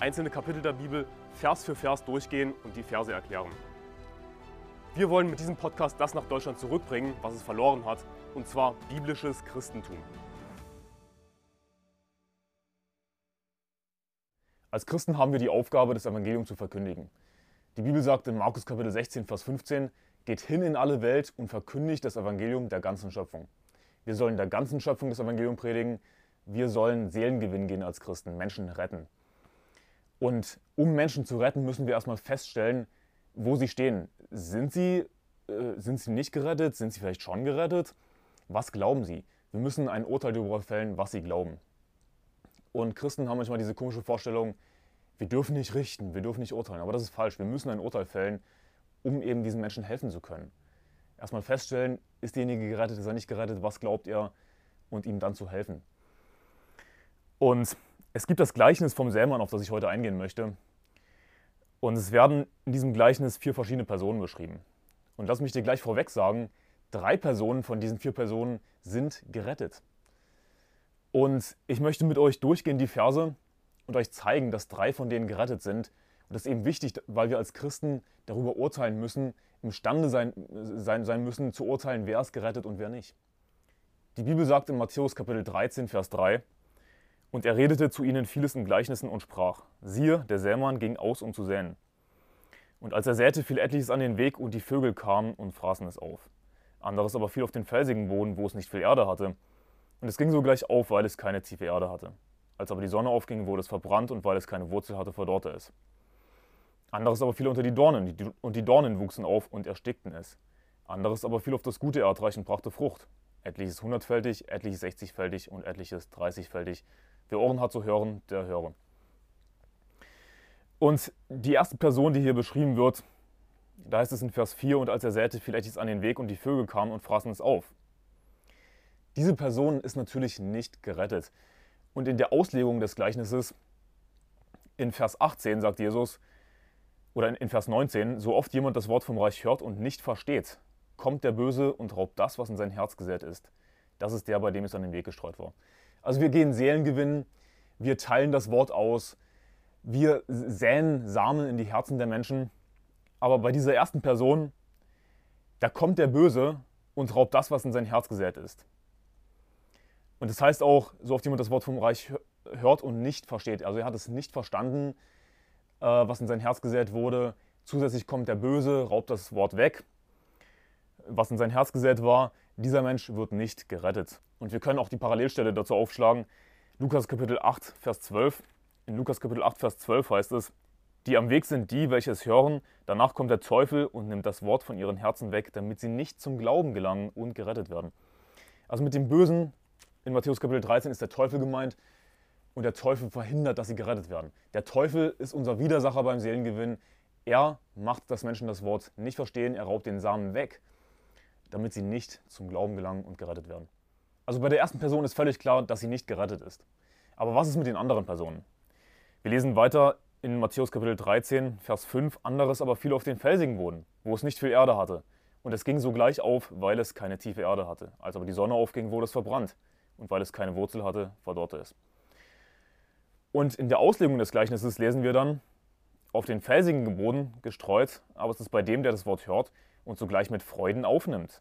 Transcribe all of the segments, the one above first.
einzelne Kapitel der Bibel Vers für Vers durchgehen und die Verse erklären. Wir wollen mit diesem Podcast das nach Deutschland zurückbringen, was es verloren hat, und zwar biblisches Christentum. Als Christen haben wir die Aufgabe, das Evangelium zu verkündigen. Die Bibel sagt in Markus Kapitel 16, Vers 15, geht hin in alle Welt und verkündigt das Evangelium der ganzen Schöpfung. Wir sollen der ganzen Schöpfung das Evangelium predigen. Wir sollen Seelengewinn gehen als Christen, Menschen retten. Und um Menschen zu retten, müssen wir erstmal feststellen, wo sie stehen. Sind sie, äh, sind sie nicht gerettet? Sind sie vielleicht schon gerettet? Was glauben sie? Wir müssen ein Urteil darüber fällen, was sie glauben. Und Christen haben manchmal diese komische Vorstellung, wir dürfen nicht richten, wir dürfen nicht urteilen. Aber das ist falsch. Wir müssen ein Urteil fällen, um eben diesen Menschen helfen zu können. Erstmal feststellen, ist derjenige gerettet, ist er nicht gerettet, was glaubt er und ihm dann zu helfen. Und es gibt das Gleichnis vom Sämann, auf das ich heute eingehen möchte. Und es werden in diesem Gleichnis vier verschiedene Personen beschrieben. Und lass mich dir gleich vorweg sagen, drei Personen von diesen vier Personen sind gerettet. Und ich möchte mit euch durchgehen die Verse und euch zeigen, dass drei von denen gerettet sind. Und das ist eben wichtig, weil wir als Christen darüber urteilen müssen, imstande sein, sein, sein müssen zu urteilen, wer ist gerettet und wer nicht. Die Bibel sagt in Matthäus Kapitel 13, Vers 3, und er redete zu ihnen vieles in Gleichnissen und sprach: Siehe, der Sämann ging aus, um zu säen. Und als er säte, fiel etliches an den Weg, und die Vögel kamen und fraßen es auf. Anderes aber fiel auf den felsigen Boden, wo es nicht viel Erde hatte. Und es ging sogleich auf, weil es keine tiefe Erde hatte. Als aber die Sonne aufging, wurde es verbrannt, und weil es keine Wurzel hatte, verdorrte es. Anderes aber fiel unter die Dornen, und die Dornen wuchsen auf und erstickten es. Anderes aber fiel auf das gute Erdreich und brachte Frucht. Etliches hundertfältig, etliches sechzigfältig und etliches dreißigfältig. Wer Ohren hat zu hören, der höre. Und die erste Person, die hier beschrieben wird, da heißt es in Vers 4, und als er säte, fiel etwas an den Weg und die Vögel kamen und fraßen es auf. Diese Person ist natürlich nicht gerettet. Und in der Auslegung des Gleichnisses, in Vers 18 sagt Jesus, oder in Vers 19, so oft jemand das Wort vom Reich hört und nicht versteht, kommt der Böse und raubt das, was in sein Herz gesät ist. Das ist der, bei dem es an den Weg gestreut war. Also wir gehen Seelen gewinnen, wir teilen das Wort aus, wir säen Samen in die Herzen der Menschen. Aber bei dieser ersten Person, da kommt der Böse und raubt das, was in sein Herz gesät ist. Und das heißt auch, so oft jemand das Wort vom Reich hört und nicht versteht. Also er hat es nicht verstanden, äh, was in sein Herz gesät wurde. Zusätzlich kommt der Böse, raubt das Wort weg, was in sein Herz gesät war. Dieser Mensch wird nicht gerettet. Und wir können auch die Parallelstelle dazu aufschlagen. Lukas Kapitel 8, Vers 12. In Lukas Kapitel 8, Vers 12 heißt es, die am Weg sind die, welche es hören, danach kommt der Teufel und nimmt das Wort von ihren Herzen weg, damit sie nicht zum Glauben gelangen und gerettet werden. Also mit dem Bösen in Matthäus Kapitel 13 ist der Teufel gemeint und der Teufel verhindert, dass sie gerettet werden. Der Teufel ist unser Widersacher beim Seelengewinn. Er macht, dass Menschen das Wort nicht verstehen, er raubt den Samen weg damit sie nicht zum Glauben gelangen und gerettet werden. Also bei der ersten Person ist völlig klar, dass sie nicht gerettet ist. Aber was ist mit den anderen Personen? Wir lesen weiter in Matthäus Kapitel 13, Vers 5, anderes aber fiel auf den felsigen Boden, wo es nicht viel Erde hatte. Und es ging sogleich auf, weil es keine tiefe Erde hatte. Als aber die Sonne aufging, wurde es verbrannt. Und weil es keine Wurzel hatte, verdorrte es. Und in der Auslegung des Gleichnisses lesen wir dann, auf den felsigen Boden gestreut, aber es ist bei dem, der das Wort hört, und sogleich mit Freuden aufnimmt.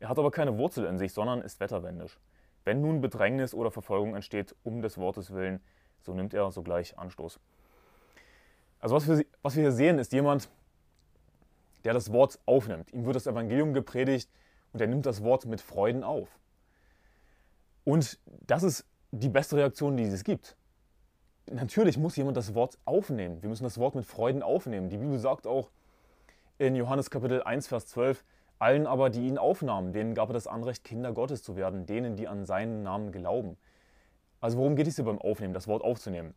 Er hat aber keine Wurzel in sich, sondern ist wetterwendisch. Wenn nun Bedrängnis oder Verfolgung entsteht um des Wortes willen, so nimmt er sogleich Anstoß. Also was wir, was wir hier sehen, ist jemand, der das Wort aufnimmt. Ihm wird das Evangelium gepredigt und er nimmt das Wort mit Freuden auf. Und das ist die beste Reaktion, die es gibt. Natürlich muss jemand das Wort aufnehmen. Wir müssen das Wort mit Freuden aufnehmen. Die Bibel sagt auch, in Johannes Kapitel 1, Vers 12, allen aber, die ihn aufnahmen, denen gab er das Anrecht, Kinder Gottes zu werden, denen, die an seinen Namen glauben. Also worum geht es hier beim Aufnehmen, das Wort aufzunehmen?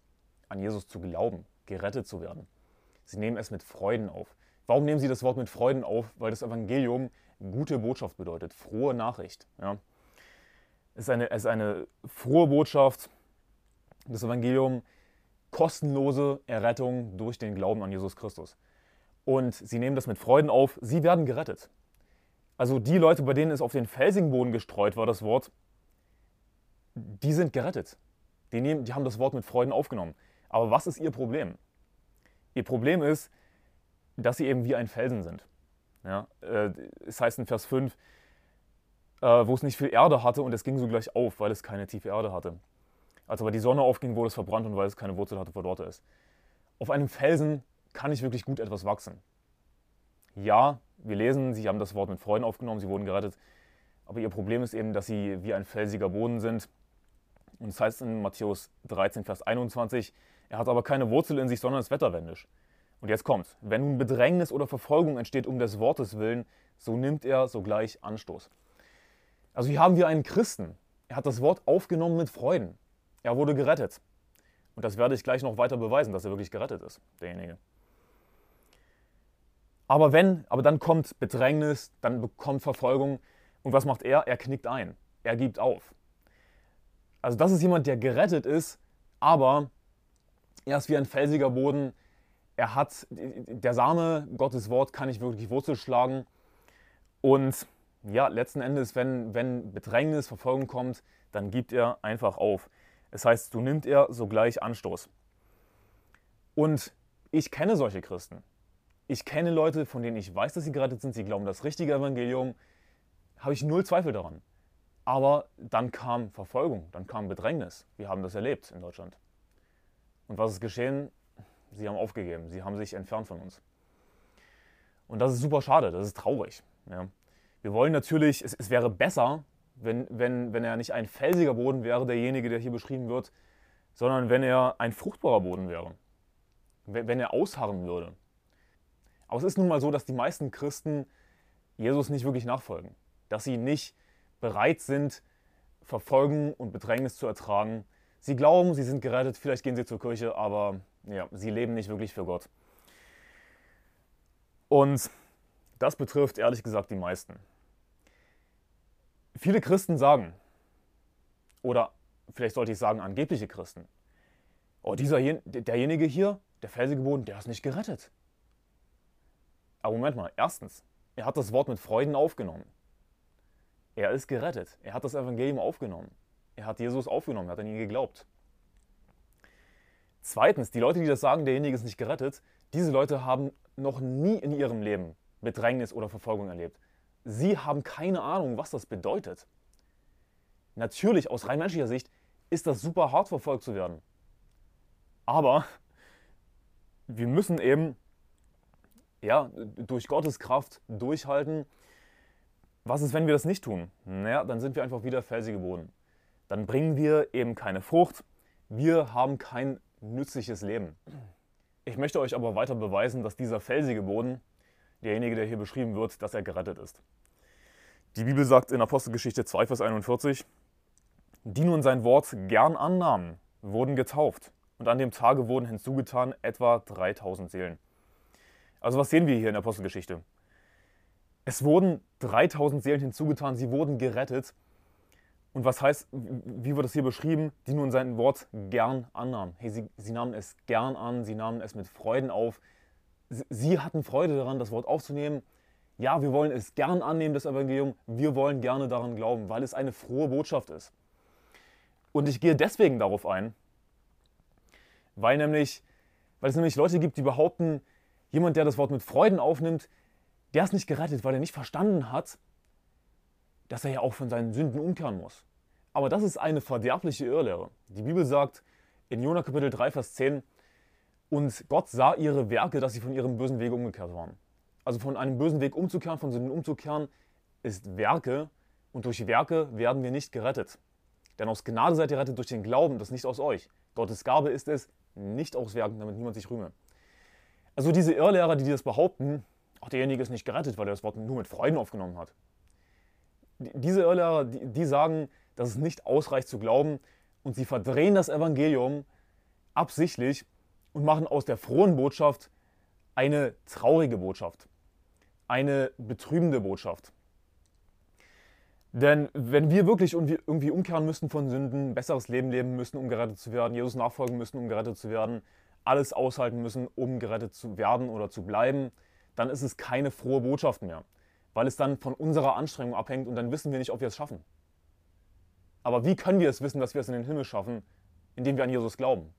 An Jesus zu glauben, gerettet zu werden. Sie nehmen es mit Freuden auf. Warum nehmen sie das Wort mit Freuden auf? Weil das Evangelium gute Botschaft bedeutet, frohe Nachricht. Ja. Es, ist eine, es ist eine frohe Botschaft, das Evangelium, kostenlose Errettung durch den Glauben an Jesus Christus. Und sie nehmen das mit Freuden auf, sie werden gerettet. Also die Leute, bei denen es auf den felsigen Boden gestreut war, das Wort, die sind gerettet. Die, nehmen, die haben das Wort mit Freuden aufgenommen. Aber was ist ihr Problem? Ihr Problem ist, dass sie eben wie ein Felsen sind. Ja, äh, es heißt in Vers 5, äh, wo es nicht viel Erde hatte und es ging so gleich auf, weil es keine tiefe Erde hatte. Als aber die Sonne aufging, wurde es verbrannt und weil es keine Wurzel hatte, verdorrte es. Auf einem Felsen kann nicht wirklich gut etwas wachsen. Ja, wir lesen, sie haben das Wort mit Freuden aufgenommen, sie wurden gerettet. Aber ihr Problem ist eben, dass sie wie ein felsiger Boden sind. Und es das heißt in Matthäus 13, Vers 21, er hat aber keine Wurzel in sich, sondern ist wetterwendisch. Und jetzt kommt, wenn nun Bedrängnis oder Verfolgung entsteht um des Wortes willen, so nimmt er sogleich Anstoß. Also hier haben wir einen Christen. Er hat das Wort aufgenommen mit Freuden. Er wurde gerettet. Und das werde ich gleich noch weiter beweisen, dass er wirklich gerettet ist, derjenige. Aber wenn, aber dann kommt Bedrängnis, dann bekommt Verfolgung. Und was macht er? Er knickt ein. Er gibt auf. Also das ist jemand, der gerettet ist, aber er ist wie ein felsiger Boden. Er hat, der Same, Gottes Wort, kann nicht wirklich Wurzel schlagen. Und ja, letzten Endes, wenn, wenn Bedrängnis, Verfolgung kommt, dann gibt er einfach auf. Das heißt, so nimmt er sogleich Anstoß. Und ich kenne solche Christen. Ich kenne Leute, von denen ich weiß, dass sie gerettet sind, sie glauben das richtige Evangelium, habe ich null Zweifel daran. Aber dann kam Verfolgung, dann kam Bedrängnis. Wir haben das erlebt in Deutschland. Und was ist geschehen? Sie haben aufgegeben, sie haben sich entfernt von uns. Und das ist super schade, das ist traurig. Ja. Wir wollen natürlich, es, es wäre besser, wenn, wenn, wenn er nicht ein felsiger Boden wäre, derjenige, der hier beschrieben wird, sondern wenn er ein fruchtbarer Boden wäre. Wenn er ausharren würde. Aber es ist nun mal so, dass die meisten Christen Jesus nicht wirklich nachfolgen. Dass sie nicht bereit sind, Verfolgen und Bedrängnis zu ertragen. Sie glauben, sie sind gerettet, vielleicht gehen sie zur Kirche, aber ja, sie leben nicht wirklich für Gott. Und das betrifft ehrlich gesagt die meisten. Viele Christen sagen, oder vielleicht sollte ich sagen angebliche Christen, oh, dieser, derjenige hier, der felsige Boden, der ist nicht gerettet. Aber Moment mal, erstens, er hat das Wort mit Freuden aufgenommen. Er ist gerettet. Er hat das Evangelium aufgenommen. Er hat Jesus aufgenommen, er hat an ihn geglaubt. Zweitens, die Leute, die das sagen, derjenige ist nicht gerettet, diese Leute haben noch nie in ihrem Leben Bedrängnis oder Verfolgung erlebt. Sie haben keine Ahnung, was das bedeutet. Natürlich, aus rein menschlicher Sicht, ist das super hart verfolgt zu werden. Aber wir müssen eben ja, durch Gottes Kraft durchhalten. Was ist, wenn wir das nicht tun? Naja, dann sind wir einfach wieder felsige Boden. Dann bringen wir eben keine Frucht. Wir haben kein nützliches Leben. Ich möchte euch aber weiter beweisen, dass dieser felsige Boden, derjenige, der hier beschrieben wird, dass er gerettet ist. Die Bibel sagt in Apostelgeschichte 2, Vers 41, die nun sein Wort gern annahmen, wurden getauft und an dem Tage wurden hinzugetan etwa 3000 Seelen. Also was sehen wir hier in der Apostelgeschichte? Es wurden 3000 Seelen hinzugetan, sie wurden gerettet. Und was heißt, wie wird das hier beschrieben, die nun sein Wort gern annahmen? Hey, sie, sie nahmen es gern an, sie nahmen es mit Freuden auf. Sie hatten Freude daran, das Wort aufzunehmen. Ja, wir wollen es gern annehmen, das Evangelium. Wir wollen gerne daran glauben, weil es eine frohe Botschaft ist. Und ich gehe deswegen darauf ein, weil, nämlich, weil es nämlich Leute gibt, die behaupten, Jemand, der das Wort mit Freuden aufnimmt, der ist nicht gerettet, weil er nicht verstanden hat, dass er ja auch von seinen Sünden umkehren muss. Aber das ist eine verderbliche Irrlehre. Die Bibel sagt in Jona Kapitel 3, Vers 10, und Gott sah ihre Werke, dass sie von ihrem bösen Weg umgekehrt waren. Also von einem bösen Weg umzukehren, von Sünden umzukehren, ist Werke und durch Werke werden wir nicht gerettet. Denn aus Gnade seid ihr rettet durch den Glauben, das nicht aus euch. Gottes Gabe ist es, nicht aus Werken, damit niemand sich rühme. Also diese Irrlehrer, die das behaupten, auch derjenige ist nicht gerettet, weil er das Wort nur mit Freuden aufgenommen hat. Diese Irrlehrer, die, die sagen, dass es nicht ausreicht zu glauben und sie verdrehen das Evangelium absichtlich und machen aus der frohen Botschaft eine traurige Botschaft, eine betrübende Botschaft. Denn wenn wir wirklich irgendwie umkehren müssen von Sünden, besseres Leben leben müssen, um gerettet zu werden, Jesus nachfolgen müssen, um gerettet zu werden, alles aushalten müssen, um gerettet zu werden oder zu bleiben, dann ist es keine frohe Botschaft mehr, weil es dann von unserer Anstrengung abhängt und dann wissen wir nicht, ob wir es schaffen. Aber wie können wir es wissen, dass wir es in den Himmel schaffen, indem wir an Jesus glauben?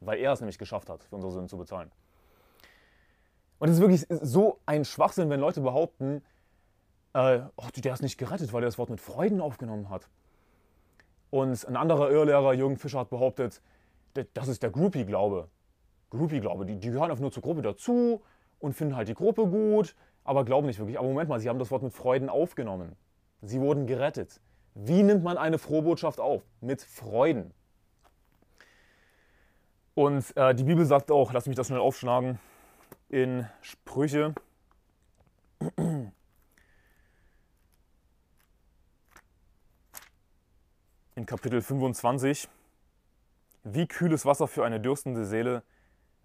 Weil er es nämlich geschafft hat, für unsere Sünden zu bezahlen. Und es ist wirklich so ein Schwachsinn, wenn Leute behaupten, äh, oh, der ist nicht gerettet, weil er das Wort mit Freuden aufgenommen hat. Und ein anderer Irrlehrer, Jürgen Fischer, hat behauptet, das ist der Groupie-Glaube. Groupie-Glaube, die, die gehören einfach nur zur Gruppe dazu und finden halt die Gruppe gut, aber glauben nicht wirklich. Aber Moment mal, sie haben das Wort mit Freuden aufgenommen. Sie wurden gerettet. Wie nimmt man eine Frohbotschaft auf? Mit Freuden. Und äh, die Bibel sagt auch, lass mich das schnell aufschlagen, in Sprüche in Kapitel 25, wie kühles Wasser für eine dürstende Seele,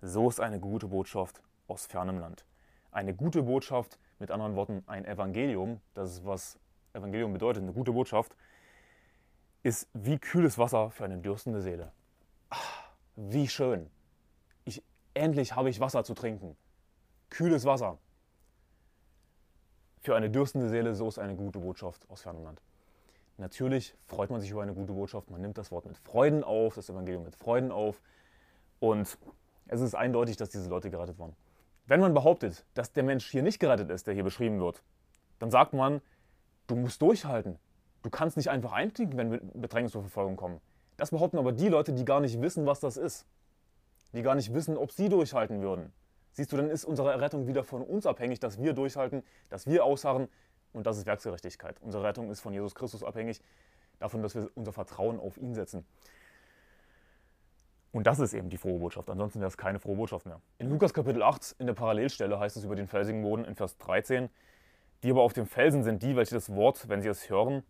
so ist eine gute Botschaft aus fernem Land. Eine gute Botschaft, mit anderen Worten ein Evangelium, das ist was Evangelium bedeutet, eine gute Botschaft, ist wie kühles Wasser für eine dürstende Seele. Ach, wie schön. Ich, endlich habe ich Wasser zu trinken. Kühles Wasser. Für eine dürstende Seele, so ist eine gute Botschaft aus fernem Land. Natürlich freut man sich über eine gute Botschaft, man nimmt das Wort mit Freuden auf, das Evangelium mit Freuden auf und es ist eindeutig, dass diese Leute gerettet wurden. Wenn man behauptet, dass der Mensch hier nicht gerettet ist, der hier beschrieben wird, dann sagt man, du musst durchhalten. Du kannst nicht einfach einknicken, wenn Bedrängnis zur Verfolgung kommen. Das behaupten aber die Leute, die gar nicht wissen, was das ist. Die gar nicht wissen, ob sie durchhalten würden. Siehst du, dann ist unsere Errettung wieder von uns abhängig, dass wir durchhalten, dass wir ausharren und das ist Werksgerechtigkeit. Unsere Rettung ist von Jesus Christus abhängig, davon, dass wir unser Vertrauen auf ihn setzen. Und das ist eben die frohe Botschaft. Ansonsten wäre es keine frohe Botschaft mehr. In Lukas Kapitel 8 in der Parallelstelle heißt es über den felsigen Boden in Vers 13, die aber auf dem Felsen sind die, welche das Wort, wenn sie es hören,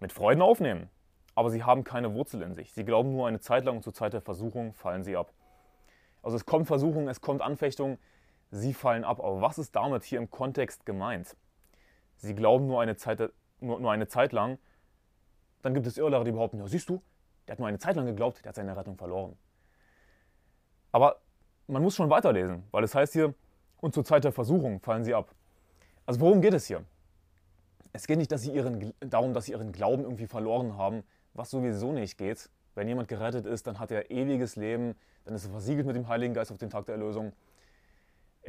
mit Freuden aufnehmen. Aber sie haben keine Wurzel in sich. Sie glauben nur eine Zeit lang und zur Zeit der Versuchung fallen sie ab. Also es kommt Versuchung, es kommt Anfechtung, sie fallen ab. Aber was ist damit hier im Kontext gemeint? sie glauben nur eine Zeit, nur, nur eine Zeit lang, dann gibt es Irrlehrer, die behaupten, ja siehst du, der hat nur eine Zeit lang geglaubt, der hat seine Rettung verloren. Aber man muss schon weiterlesen, weil es heißt hier, und zur Zeit der Versuchung fallen sie ab. Also worum geht es hier? Es geht nicht dass sie ihren, darum, dass sie ihren Glauben irgendwie verloren haben, was sowieso nicht geht. Wenn jemand gerettet ist, dann hat er ewiges Leben, dann ist er versiegelt mit dem Heiligen Geist auf den Tag der Erlösung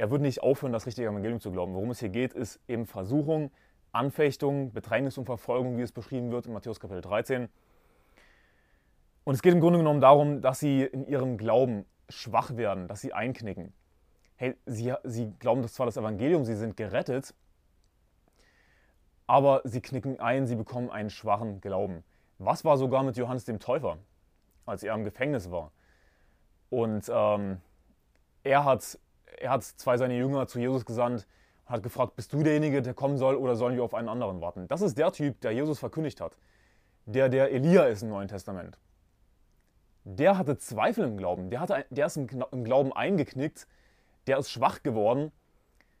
er wird nicht aufhören, das richtige Evangelium zu glauben. Worum es hier geht, ist eben Versuchung, Anfechtung, Bedrängnis und Verfolgung, wie es beschrieben wird in Matthäus Kapitel 13. Und es geht im Grunde genommen darum, dass sie in ihrem Glauben schwach werden, dass sie einknicken. Hey, sie, sie glauben das zwar das Evangelium, sie sind gerettet, aber sie knicken ein, sie bekommen einen schwachen Glauben. Was war sogar mit Johannes dem Täufer, als er im Gefängnis war? Und ähm, er hat er hat zwei seiner Jünger zu Jesus gesandt und hat gefragt, bist du derjenige, der kommen soll oder sollen wir auf einen anderen warten? Das ist der Typ, der Jesus verkündigt hat, der der Elia ist im Neuen Testament. Der hatte Zweifel im Glauben, der, hatte, der ist im Glauben eingeknickt, der ist schwach geworden,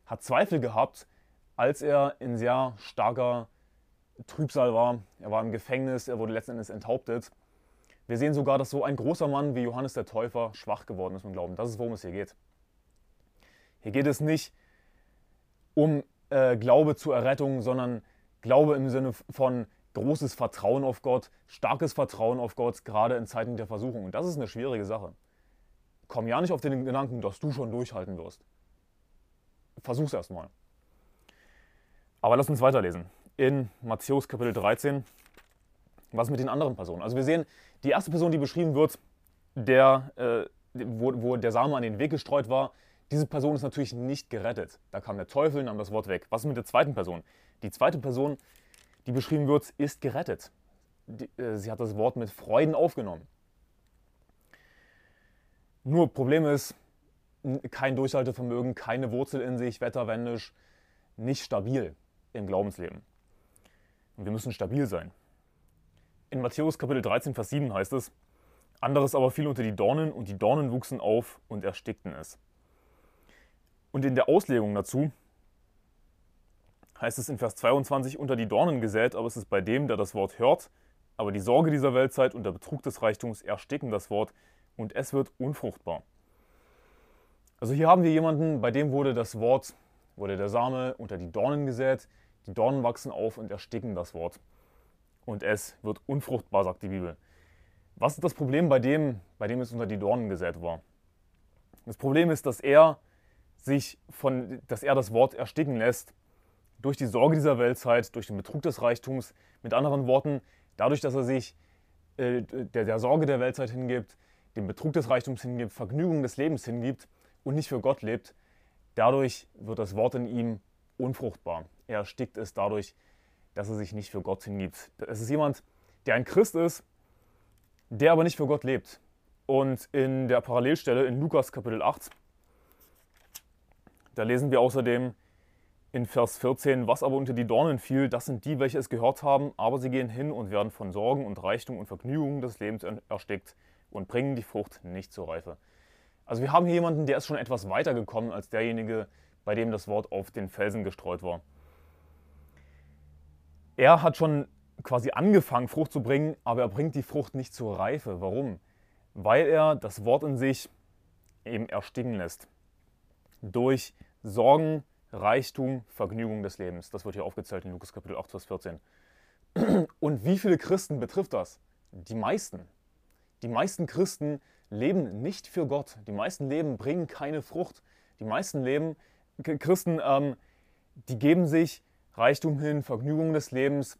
hat Zweifel gehabt, als er in sehr starker Trübsal war. Er war im Gefängnis, er wurde letzten Endes enthauptet. Wir sehen sogar, dass so ein großer Mann wie Johannes der Täufer schwach geworden ist im Glauben. Das ist, worum es hier geht. Hier geht es nicht um äh, Glaube zur Errettung, sondern Glaube im Sinne von großes Vertrauen auf Gott, starkes Vertrauen auf Gott, gerade in Zeiten der Versuchung. Und das ist eine schwierige Sache. Komm ja nicht auf den Gedanken, dass du schon durchhalten wirst. Versuch's erstmal. Aber lass uns weiterlesen. In Matthäus Kapitel 13, was mit den anderen Personen? Also wir sehen, die erste Person, die beschrieben wird, der, äh, wo, wo der Same an den Weg gestreut war, diese Person ist natürlich nicht gerettet. Da kam der Teufel, nahm das Wort weg. Was ist mit der zweiten Person? Die zweite Person, die beschrieben wird, ist gerettet. Äh, sie hat das Wort mit Freuden aufgenommen. Nur Problem ist, kein Durchhaltevermögen, keine Wurzel in sich, wetterwendisch, nicht stabil im Glaubensleben. Und wir müssen stabil sein. In Matthäus Kapitel 13, Vers 7 heißt es, anderes aber fiel unter die Dornen und die Dornen wuchsen auf und erstickten es. Und in der Auslegung dazu heißt es in Vers 22 unter die Dornen gesät, aber es ist bei dem, der das Wort hört, aber die Sorge dieser Weltzeit und der Betrug des Reichtums ersticken das Wort und es wird unfruchtbar. Also hier haben wir jemanden, bei dem wurde das Wort, wurde der Same unter die Dornen gesät, die Dornen wachsen auf und ersticken das Wort. Und es wird unfruchtbar, sagt die Bibel. Was ist das Problem bei dem, bei dem es unter die Dornen gesät war? Das Problem ist, dass er sich von, dass er das Wort ersticken lässt durch die Sorge dieser Weltzeit, durch den Betrug des Reichtums. Mit anderen Worten, dadurch, dass er sich äh, der, der Sorge der Weltzeit hingibt, dem Betrug des Reichtums hingibt, Vergnügung des Lebens hingibt und nicht für Gott lebt, dadurch wird das Wort in ihm unfruchtbar. Er erstickt es dadurch, dass er sich nicht für Gott hingibt. Es ist jemand, der ein Christ ist, der aber nicht für Gott lebt. Und in der Parallelstelle in Lukas Kapitel 8, da lesen wir außerdem in Vers 14, was aber unter die Dornen fiel, das sind die, welche es gehört haben, aber sie gehen hin und werden von Sorgen und Reichtum und Vergnügungen des Lebens erstickt und bringen die Frucht nicht zur Reife. Also wir haben hier jemanden, der ist schon etwas weiter gekommen als derjenige, bei dem das Wort auf den Felsen gestreut war. Er hat schon quasi angefangen, Frucht zu bringen, aber er bringt die Frucht nicht zur Reife. Warum? Weil er das Wort in sich eben ersticken lässt. Durch Sorgen, Reichtum, Vergnügung des Lebens. Das wird hier aufgezählt in Lukas Kapitel 8, Vers 14. Und wie viele Christen betrifft das? Die meisten. Die meisten Christen leben nicht für Gott. Die meisten Leben bringen keine Frucht. Die meisten Leben, Christen, ähm, die geben sich Reichtum hin, Vergnügung des Lebens,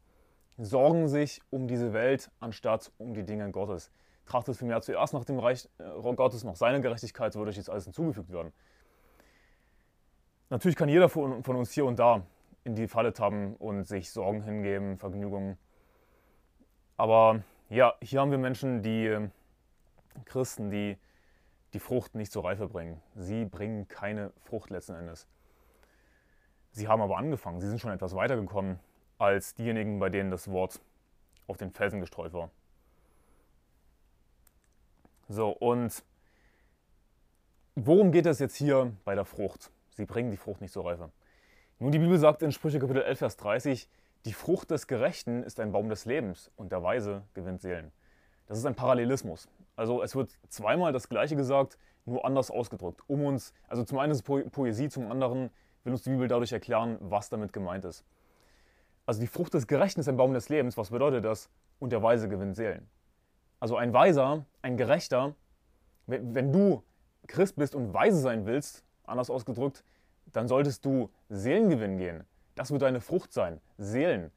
sorgen sich um diese Welt anstatt um die Dinge Gottes. Trachtet vielmehr zuerst nach dem Reich äh, Gottes, nach seiner Gerechtigkeit, so wird euch jetzt alles hinzugefügt werden. Natürlich kann jeder von, uns hier und da in die Falle tappen und sich Sorgen hingeben, Vergnügungen. Aber ja, hier haben wir Menschen, die ähm, Christen, die die Frucht nicht zur Reife bringen. Sie bringen keine Frucht letzten Endes. Sie haben aber angefangen, sie sind schon etwas weitergekommen als diejenigen, bei denen das Wort auf den Felsen gestreut war. So, und worum geht es jetzt hier bei der Frucht? Sie bringen die Frucht nicht zur Reife. Nun, die Bibel sagt in Sprüche Kapitel 11, Vers 30, die Frucht des Gerechten ist ein Baum des Lebens und der Weise gewinnt Seelen. Das ist ein Parallelismus. Also es wird zweimal das Gleiche gesagt, nur anders ausgedrückt. Um uns, also zum einen ist es Poesie, zum anderen will uns die Bibel dadurch erklären, was damit gemeint ist. Also die Frucht des Gerechten ist ein Baum des Lebens. Was bedeutet das? Und der Weise gewinnt Seelen. Also ein Weiser, ein Gerechter, wenn du Christ bist und weise sein willst, anders ausgedrückt, dann solltest du Seelengewinn gehen. Das wird deine Frucht sein. Seelen,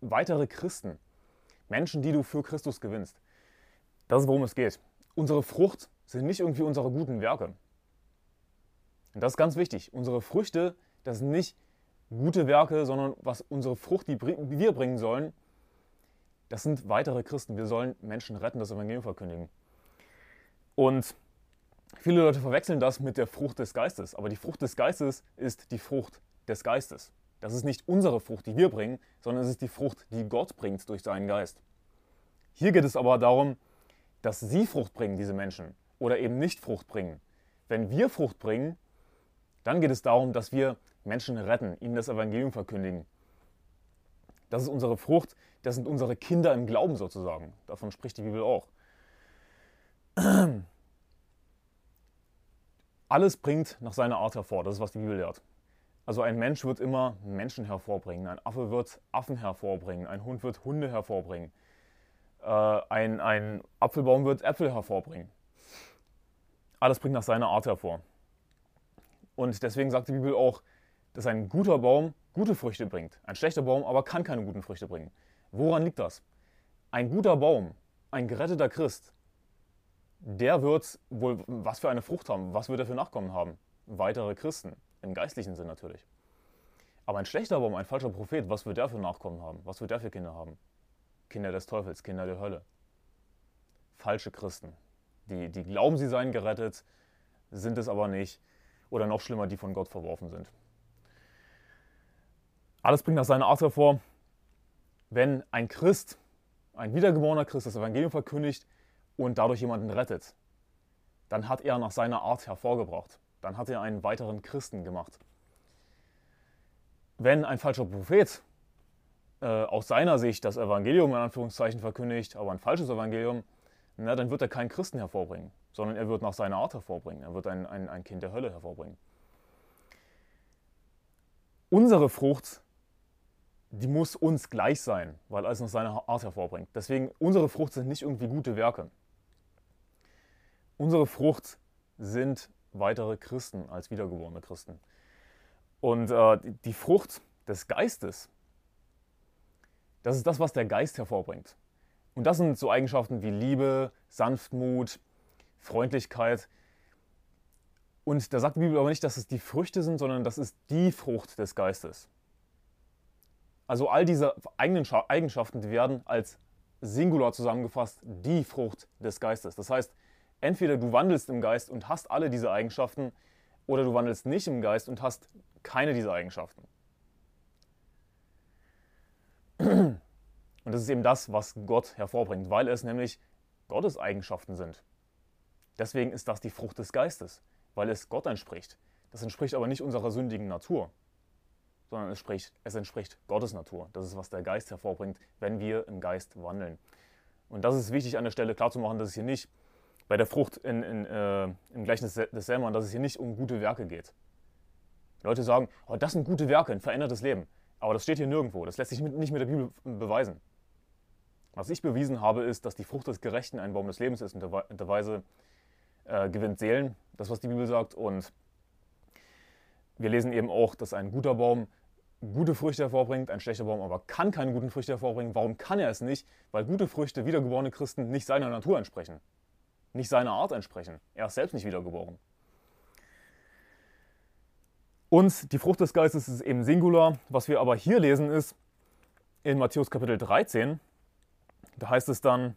weitere Christen, Menschen, die du für Christus gewinnst. Das ist, worum es geht. Unsere Frucht sind nicht irgendwie unsere guten Werke. Und das ist ganz wichtig. Unsere Früchte, das sind nicht gute Werke, sondern was unsere Frucht, die wir bringen sollen, das sind weitere Christen. Wir sollen Menschen retten, das Evangelium verkündigen. Und viele Leute verwechseln das mit der Frucht des Geistes. Aber die Frucht des Geistes ist die Frucht des Geistes. Das ist nicht unsere Frucht, die wir bringen, sondern es ist die Frucht, die Gott bringt durch seinen Geist. Hier geht es aber darum, dass sie Frucht bringen, diese Menschen, oder eben nicht Frucht bringen. Wenn wir Frucht bringen, dann geht es darum, dass wir Menschen retten, ihnen das Evangelium verkündigen. Das ist unsere Frucht, das sind unsere Kinder im Glauben sozusagen. Davon spricht die Bibel auch. Alles bringt nach seiner Art hervor, das ist, was die Bibel lehrt. Also ein Mensch wird immer Menschen hervorbringen, ein Affe wird Affen hervorbringen, ein Hund wird Hunde hervorbringen, äh, ein, ein Apfelbaum wird Äpfel hervorbringen. Alles bringt nach seiner Art hervor. Und deswegen sagt die Bibel auch, dass ein guter Baum gute Früchte bringt. Ein schlechter Baum aber kann keine guten Früchte bringen. Woran liegt das? Ein guter Baum, ein geretteter Christ, der wird wohl was für eine Frucht haben, was wird er für Nachkommen haben? Weitere Christen, im geistlichen Sinn natürlich. Aber ein schlechter Baum, ein falscher Prophet, was wird der für Nachkommen haben? Was wird der für Kinder haben? Kinder des Teufels, Kinder der Hölle. Falsche Christen, die, die glauben, sie seien gerettet, sind es aber nicht oder noch schlimmer, die von Gott verworfen sind. Alles bringt nach seiner Art hervor, wenn ein Christ, ein wiedergeborener Christ, das Evangelium verkündigt und dadurch jemanden rettet, dann hat er nach seiner Art hervorgebracht. dann hat er einen weiteren Christen gemacht. Wenn ein falscher Prophet äh, aus seiner Sicht das Evangelium in Anführungszeichen verkündigt, aber ein falsches Evangelium, na, dann wird er keinen Christen hervorbringen, sondern er wird nach seiner Art hervorbringen. Er wird ein, ein, ein Kind der Hölle hervorbringen. Unsere Frucht, die muss uns gleich sein, weil alles nach seiner Art hervorbringt. Deswegen, unsere Frucht sind nicht irgendwie gute Werke. Unsere Frucht sind weitere Christen als wiedergeborene Christen. Und äh, die Frucht des Geistes, das ist das, was der Geist hervorbringt. Und das sind so Eigenschaften wie Liebe, Sanftmut, Freundlichkeit. Und da sagt die Bibel aber nicht, dass es die Früchte sind, sondern das ist die Frucht des Geistes. Also all diese eigenen Eigenschaften, werden als Singular zusammengefasst, die Frucht des Geistes. Das heißt, entweder du wandelst im Geist und hast alle diese Eigenschaften, oder du wandelst nicht im Geist und hast keine dieser Eigenschaften. Und das ist eben das, was Gott hervorbringt, weil es nämlich Gottes Eigenschaften sind. Deswegen ist das die Frucht des Geistes, weil es Gott entspricht. Das entspricht aber nicht unserer sündigen Natur, sondern es, spricht, es entspricht Gottes Natur. Das ist, was der Geist hervorbringt, wenn wir im Geist wandeln. Und das ist wichtig an der Stelle klarzumachen, dass es hier nicht bei der Frucht in, in, äh, im Gleichnis des Selman, dass es hier nicht um gute Werke geht. Leute sagen, oh, das sind gute Werke, ein verändertes Leben. Aber das steht hier nirgendwo. Das lässt sich nicht mit der Bibel beweisen. Was ich bewiesen habe, ist, dass die Frucht des Gerechten ein Baum des Lebens ist und der Weise äh, gewinnt Seelen. Das, was die Bibel sagt. Und wir lesen eben auch, dass ein guter Baum gute Früchte hervorbringt, ein schlechter Baum aber kann keine guten Früchte hervorbringen. Warum kann er es nicht? Weil gute Früchte, wiedergeborene Christen, nicht seiner Natur entsprechen, nicht seiner Art entsprechen. Er ist selbst nicht wiedergeboren. Und die Frucht des Geistes ist eben Singular. Was wir aber hier lesen ist in Matthäus Kapitel 13, da heißt es dann,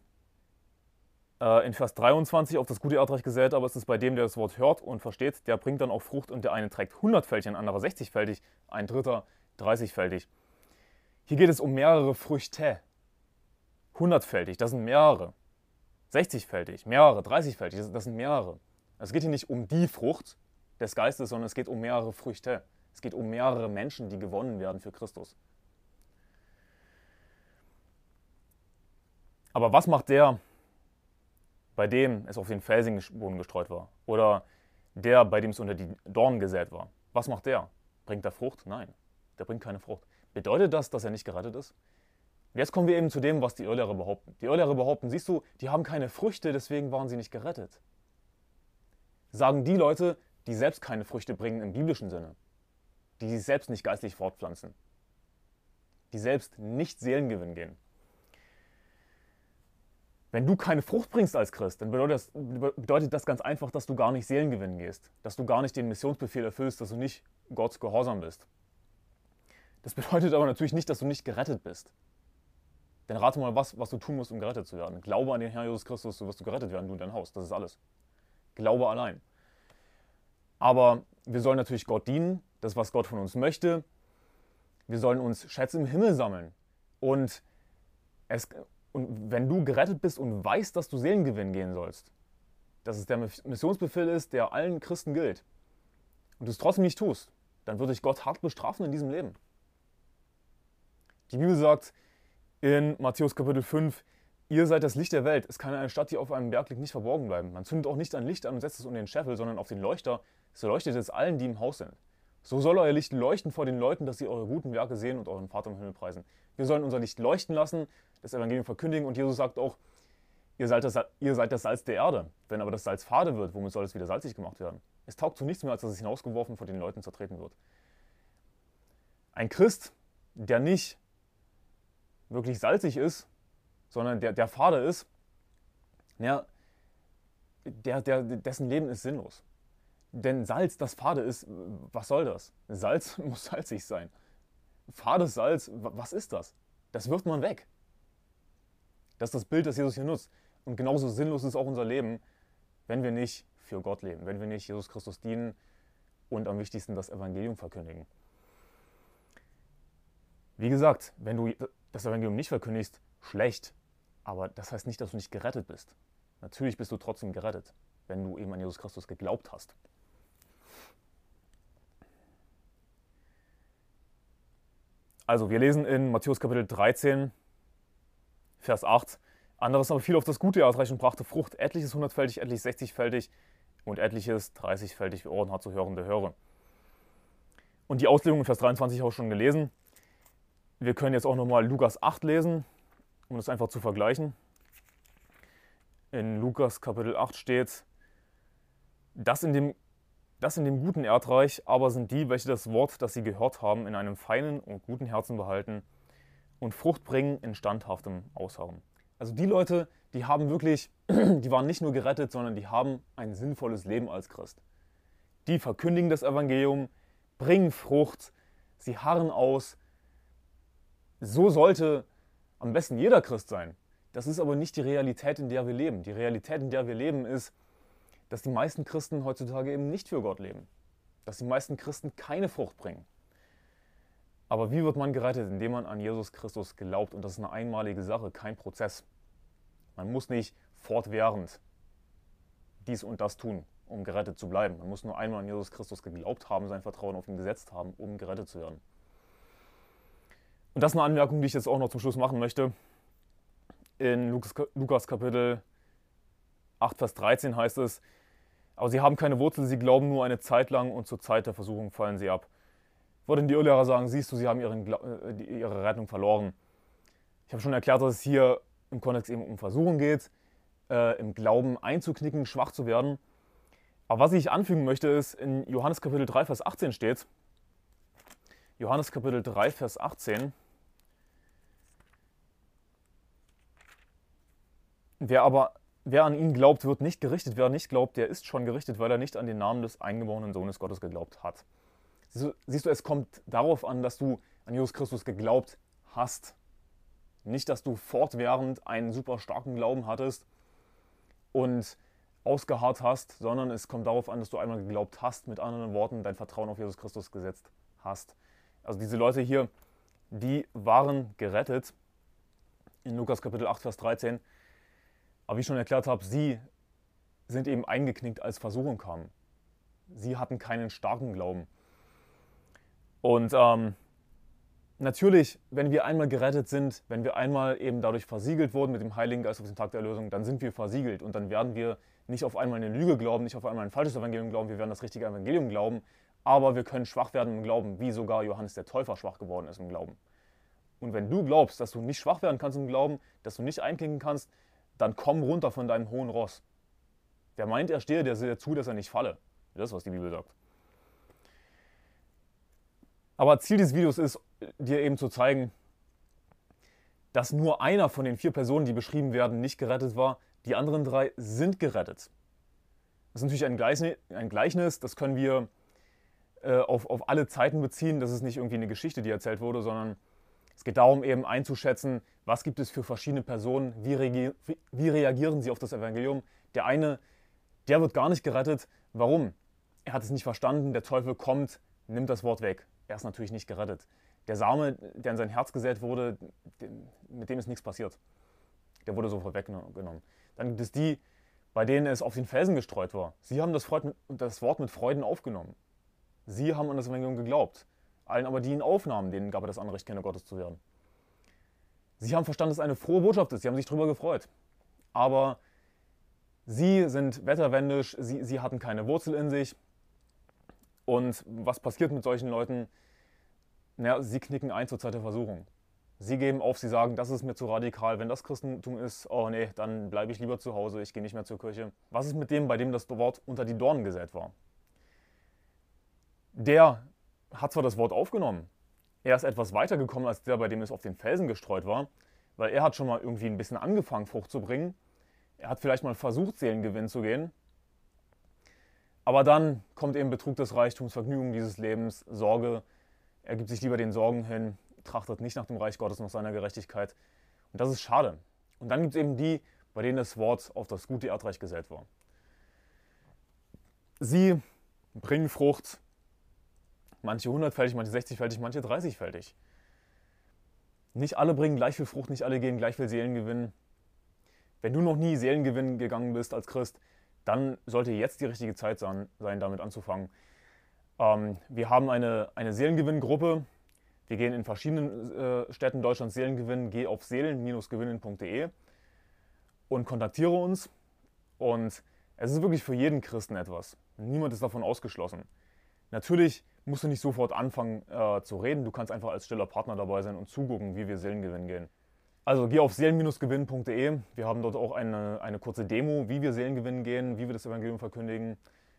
äh, in Vers 23, auf das gute Erdreich gesät, aber es ist bei dem, der das Wort hört und versteht, der bringt dann auch Frucht und der eine trägt hundertfältig, ein anderer 60-fältig, ein dritter 30-fältig. Hier geht es um mehrere Früchte. Hundertfältig, das sind mehrere. 60-fältig, mehrere, 30-fältig, das sind mehrere. Es geht hier nicht um die Frucht des Geistes, sondern es geht um mehrere Früchte. Es geht um mehrere Menschen, die gewonnen werden für Christus. Aber was macht der, bei dem es auf den felsigen Boden gestreut war. Oder der, bei dem es unter die Dornen gesät war. Was macht der? Bringt er Frucht? Nein, der bringt keine Frucht. Bedeutet das, dass er nicht gerettet ist? Und jetzt kommen wir eben zu dem, was die Irrlehrer behaupten. Die Irrlehrer behaupten, siehst du, die haben keine Früchte, deswegen waren sie nicht gerettet. Sagen die Leute, die selbst keine Früchte bringen im biblischen Sinne, die sich selbst nicht geistlich fortpflanzen, die selbst nicht Seelengewinn gehen. Wenn du keine Frucht bringst als Christ, dann bedeutet das, bedeutet das ganz einfach, dass du gar nicht Seelen gewinnen gehst, dass du gar nicht den Missionsbefehl erfüllst, dass du nicht Gott gehorsam bist. Das bedeutet aber natürlich nicht, dass du nicht gerettet bist. Denn rate mal, was, was du tun musst, um gerettet zu werden. Glaube an den Herrn Jesus Christus, so wirst du gerettet werden, du und dein Haus. Das ist alles. Glaube allein. Aber wir sollen natürlich Gott dienen, das, was Gott von uns möchte. Wir sollen uns Schätze im Himmel sammeln. Und es, und wenn du gerettet bist und weißt, dass du Seelengewinn gehen sollst, dass es der Missionsbefehl ist, der allen Christen gilt, und du es trotzdem nicht tust, dann würde dich Gott hart bestrafen in diesem Leben. Die Bibel sagt in Matthäus Kapitel 5, ihr seid das Licht der Welt. Es kann eine Stadt, die auf einem Berg liegt, nicht verborgen bleiben. Man zündet auch nicht ein Licht an und setzt es unter den Scheffel, sondern auf den Leuchter. So leuchtet es allen, die im Haus sind. So soll euer Licht leuchten vor den Leuten, dass sie eure guten Werke sehen und euren Vater im Himmel preisen. Wir sollen unser Licht leuchten lassen, das Evangelium verkündigen und Jesus sagt auch, ihr seid, das, ihr seid das Salz der Erde. Wenn aber das Salz fade wird, womit soll es wieder salzig gemacht werden? Es taugt zu nichts mehr, als dass es hinausgeworfen vor den Leuten zertreten wird. Ein Christ, der nicht wirklich salzig ist, sondern der, der fade ist, ja, der, der, dessen Leben ist sinnlos. Denn Salz, das fade ist, was soll das? Salz muss salzig sein. Fades Salz, was ist das? Das wirft man weg. Das ist das Bild, das Jesus hier nutzt. Und genauso sinnlos ist auch unser Leben, wenn wir nicht für Gott leben, wenn wir nicht Jesus Christus dienen und am wichtigsten das Evangelium verkündigen. Wie gesagt, wenn du das Evangelium nicht verkündigst, schlecht. Aber das heißt nicht, dass du nicht gerettet bist. Natürlich bist du trotzdem gerettet, wenn du eben an Jesus Christus geglaubt hast. Also, wir lesen in Matthäus Kapitel 13, Vers 8. Anderes aber fiel auf das Gute ausreichend brachte Frucht, etliches hundertfältig, etliches sechzigfältig und etliches dreißigfältig, wie Ohren hat zu hörende höre. Und die Auslegung in Vers 23 habe ich schon gelesen. Wir können jetzt auch nochmal Lukas 8 lesen, um das einfach zu vergleichen. In Lukas Kapitel 8 steht, das in dem das in dem guten Erdreich aber sind die, welche das Wort, das sie gehört haben, in einem feinen und guten Herzen behalten und Frucht bringen in standhaftem Ausharren. Also die Leute, die haben wirklich, die waren nicht nur gerettet, sondern die haben ein sinnvolles Leben als Christ. Die verkündigen das Evangelium, bringen Frucht, sie harren aus. So sollte am besten jeder Christ sein. Das ist aber nicht die Realität, in der wir leben. Die Realität, in der wir leben, ist, dass die meisten Christen heutzutage eben nicht für Gott leben. Dass die meisten Christen keine Frucht bringen. Aber wie wird man gerettet? Indem man an Jesus Christus glaubt. Und das ist eine einmalige Sache, kein Prozess. Man muss nicht fortwährend dies und das tun, um gerettet zu bleiben. Man muss nur einmal an Jesus Christus geglaubt haben, sein Vertrauen auf ihn gesetzt haben, um gerettet zu werden. Und das ist eine Anmerkung, die ich jetzt auch noch zum Schluss machen möchte. In Lukas, Lukas Kapitel 8, Vers 13 heißt es, aber sie haben keine Wurzel, sie glauben nur eine Zeit lang und zur Zeit der Versuchung fallen sie ab. Würden die Irrlehrer sagen, siehst du, sie haben ihren, äh, ihre Rettung verloren. Ich habe schon erklärt, dass es hier im Kontext eben um Versuchung geht, äh, im Glauben einzuknicken, schwach zu werden. Aber was ich anfügen möchte, ist, in Johannes Kapitel 3, Vers 18 steht, Johannes Kapitel 3, Vers 18, wer aber Wer an ihn glaubt, wird nicht gerichtet. Wer nicht glaubt, der ist schon gerichtet, weil er nicht an den Namen des eingeborenen Sohnes Gottes geglaubt hat. Siehst du, es kommt darauf an, dass du an Jesus Christus geglaubt hast. Nicht, dass du fortwährend einen super starken Glauben hattest und ausgeharrt hast, sondern es kommt darauf an, dass du einmal geglaubt hast, mit anderen Worten dein Vertrauen auf Jesus Christus gesetzt hast. Also diese Leute hier, die waren gerettet. In Lukas Kapitel 8, Vers 13 aber wie ich schon erklärt habe, sie sind eben eingeknickt, als Versuchung kam. Sie hatten keinen starken Glauben. Und ähm, natürlich, wenn wir einmal gerettet sind, wenn wir einmal eben dadurch versiegelt wurden mit dem Heiligen Geist auf den Tag der Erlösung, dann sind wir versiegelt und dann werden wir nicht auf einmal eine Lüge glauben, nicht auf einmal ein falsches Evangelium glauben, wir werden das richtige Evangelium glauben, aber wir können schwach werden im Glauben, wie sogar Johannes der Täufer schwach geworden ist im Glauben. Und wenn du glaubst, dass du nicht schwach werden kannst im Glauben, dass du nicht einklinken kannst, dann komm runter von deinem hohen Ross. Wer meint, er stehe, der sehe zu, dass er nicht falle. Das ist, was die Bibel sagt. Aber Ziel dieses Videos ist, dir eben zu zeigen, dass nur einer von den vier Personen, die beschrieben werden, nicht gerettet war. Die anderen drei sind gerettet. Das ist natürlich ein Gleichnis, ein Gleichnis das können wir äh, auf, auf alle Zeiten beziehen. Das ist nicht irgendwie eine Geschichte, die erzählt wurde, sondern es geht darum, eben einzuschätzen, was gibt es für verschiedene Personen, wie, reagier wie reagieren sie auf das Evangelium. Der eine, der wird gar nicht gerettet. Warum? Er hat es nicht verstanden, der Teufel kommt, nimmt das Wort weg. Er ist natürlich nicht gerettet. Der Same, der in sein Herz gesät wurde, mit dem ist nichts passiert. Der wurde sofort weggenommen. Dann gibt es die, bei denen es auf den Felsen gestreut war. Sie haben das Wort mit Freuden aufgenommen. Sie haben an das Evangelium geglaubt. Allen aber, die ihn aufnahmen, denen gab er das Anrecht, Kinder Gottes zu werden. Sie haben verstanden, dass es eine frohe Botschaft ist. Sie haben sich darüber gefreut. Aber sie sind wetterwendisch, sie, sie hatten keine Wurzel in sich. Und was passiert mit solchen Leuten? Naja, sie knicken ein zur Zeit der Versuchung. Sie geben auf, sie sagen, das ist mir zu radikal. Wenn das Christentum ist, oh nee, dann bleibe ich lieber zu Hause, ich gehe nicht mehr zur Kirche. Was ist mit dem, bei dem das Wort unter die Dornen gesät war? Der hat zwar das Wort aufgenommen, er ist etwas weiter gekommen als der, bei dem es auf den Felsen gestreut war, weil er hat schon mal irgendwie ein bisschen angefangen, Frucht zu bringen. Er hat vielleicht mal versucht, Seelengewinn zu gehen. Aber dann kommt eben Betrug des Reichtums, Vergnügen dieses Lebens, Sorge. Er gibt sich lieber den Sorgen hin, trachtet nicht nach dem Reich Gottes, nach seiner Gerechtigkeit. Und das ist schade. Und dann gibt es eben die, bei denen das Wort auf das gute Erdreich gesät war. Sie bringen Frucht, Manche 100-fältig, manche 60-fältig, manche 30-fältig. Nicht alle bringen gleich viel Frucht, nicht alle gehen gleich viel Seelengewinn. Wenn du noch nie Seelengewinn gegangen bist als Christ, dann sollte jetzt die richtige Zeit sein, damit anzufangen. Ähm, wir haben eine, eine Seelengewinngruppe. Wir gehen in verschiedenen äh, Städten Deutschlands Seelen gewinnen. Geh auf seelen-gewinnen.de und kontaktiere uns. Und es ist wirklich für jeden Christen etwas. Niemand ist davon ausgeschlossen. Natürlich musst du nicht sofort anfangen äh, zu reden. Du kannst einfach als stiller Partner dabei sein und zugucken, wie wir Seelengewinn gehen. Also geh auf seelen-gewinnen.de. Wir haben dort auch eine, eine kurze Demo, wie wir Seelengewinn gehen, wie wir das Evangelium verkündigen.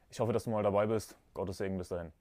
Ich hoffe, dass du mal dabei bist. Gottes Segen bis dahin.